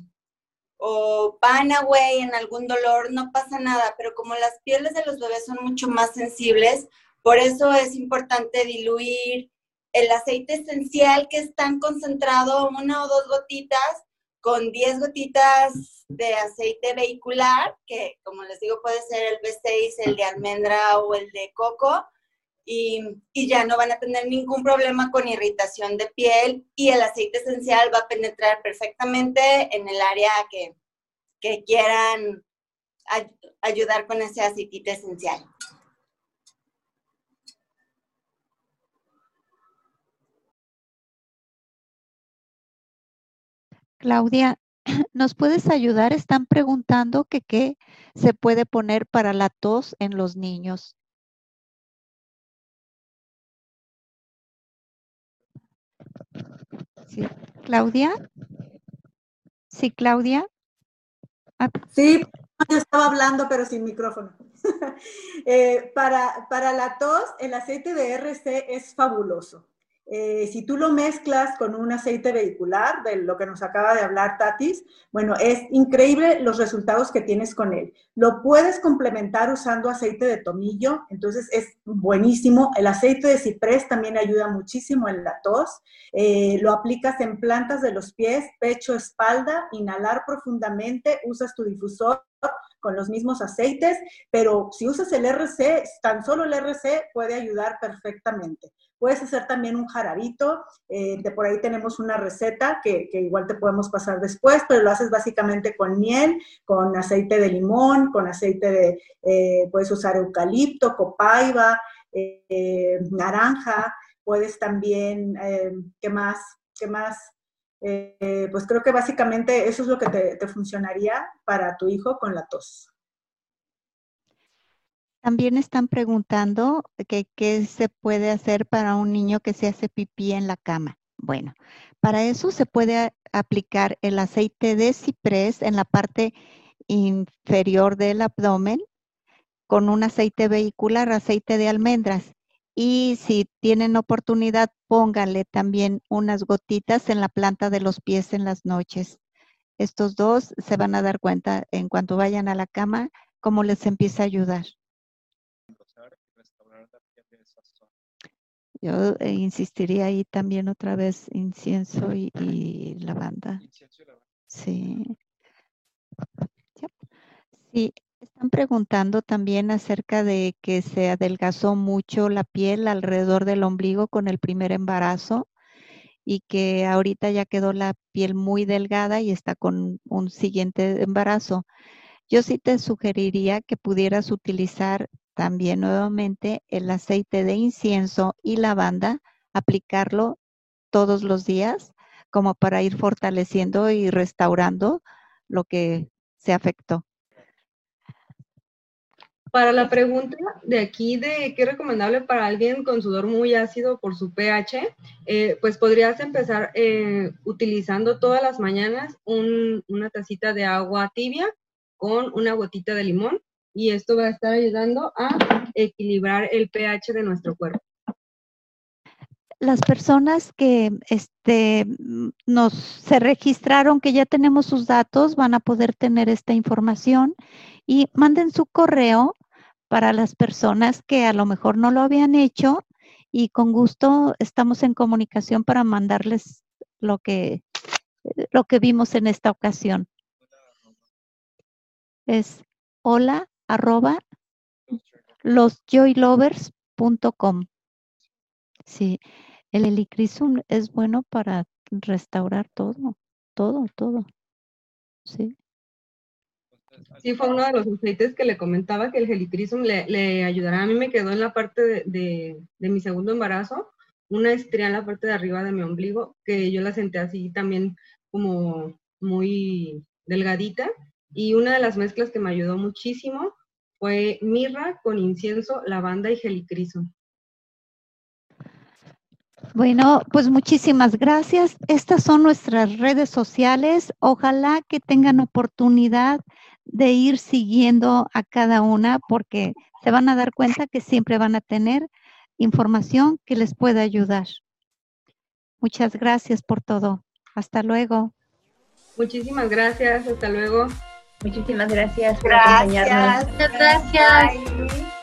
o Panaway en algún dolor, no pasa nada, pero como las pieles de los bebés son mucho más sensibles, por eso es importante diluir el aceite esencial que es tan concentrado, una o dos gotitas, con 10 gotitas de aceite vehicular, que como les digo puede ser el B6, el de almendra o el de coco, y, ya no van a tener ningún problema con irritación de piel y el aceite esencial va a penetrar perfectamente en el área que, que quieran ayudar con ese aceite esencial. Claudia, ¿nos puedes ayudar? Están preguntando qué se puede poner para la tos en los niños. Sí, Claudia. Sí, Claudia. Ah. Sí, yo estaba hablando, pero sin micrófono. Eh, para, para la tos, el aceite de RC es fabuloso. Eh, si tú lo mezclas con un aceite vehicular, de lo que nos acaba de hablar Tatis, bueno, es increíble los resultados que tienes con él. Lo puedes complementar usando aceite de tomillo, entonces es buenísimo. El aceite de ciprés también ayuda muchísimo en la tos. Eh, lo aplicas en plantas de los pies, pecho, espalda, inhalar profundamente, usas tu difusor con los mismos aceites, pero si usas el RC, tan solo el RC puede ayudar perfectamente. Puedes hacer también un jarabito, eh, de por ahí tenemos una receta que, igual te podemos pasar después, pero lo haces básicamente con miel, con aceite de limón, con aceite de, eh, puedes usar eucalipto, copaiba, eh, naranja, puedes también, ¿qué más? ¿Qué más? pues creo que básicamente eso es lo que te funcionaría para tu hijo con la tos. También están preguntando qué se puede hacer para un niño que se hace pipí en la cama. Bueno, para eso se puede aplicar el aceite de ciprés en la parte inferior del abdomen con un aceite vehicular, aceite de almendras. Y si tienen oportunidad, pónganle también unas gotitas en la planta de los pies en las noches. Estos dos se van a dar cuenta en cuanto vayan a la cama cómo les empieza a ayudar. Yo eh, insistiría ahí también otra vez incienso y, lavanda. Sí. Sí, están preguntando también acerca de que se adelgazó mucho la piel alrededor del ombligo con el primer embarazo y que ahorita ya quedó la piel muy delgada y está con un siguiente embarazo. Yo sí te sugeriría que pudieras utilizar también nuevamente el aceite de incienso y lavanda, aplicarlo todos los días como para ir fortaleciendo y restaurando lo que se afectó. Para la pregunta de aquí de qué es recomendable para alguien con sudor muy ácido por su pH, eh, pues podrías empezar eh, utilizando todas las mañanas una tacita de agua tibia con una gotita de limón y esto va a estar ayudando a equilibrar el pH de nuestro cuerpo. Las personas que este, nos se registraron, que ya tenemos sus datos, van a poder tener esta información y manden su correo para las personas que a lo mejor no lo habían hecho y con gusto estamos en comunicación para mandarles lo que, lo que vimos en esta ocasión. Es hola arroba losjoylovers.com. Sí, el helicrisum es bueno para restaurar todo, todo, todo. Sí. Sí, fue uno de los aceites que le comentaba que el helicrisum le, le ayudará. A mí me quedó en la parte de, mi segundo embarazo una estría en la parte de arriba de mi ombligo que yo la senté así también como muy delgadita. Y una de las mezclas que me ayudó muchísimo fue mirra con incienso, lavanda y helicrisum. Bueno, pues muchísimas gracias. Estas son nuestras redes sociales. Ojalá que tengan oportunidad de ir siguiendo a cada una porque se van a dar cuenta que siempre van a tener información que les pueda ayudar. Muchas gracias por todo. Hasta luego. Muchísimas gracias. Hasta luego. Muchísimas gracias por acompañarnos. Gracias.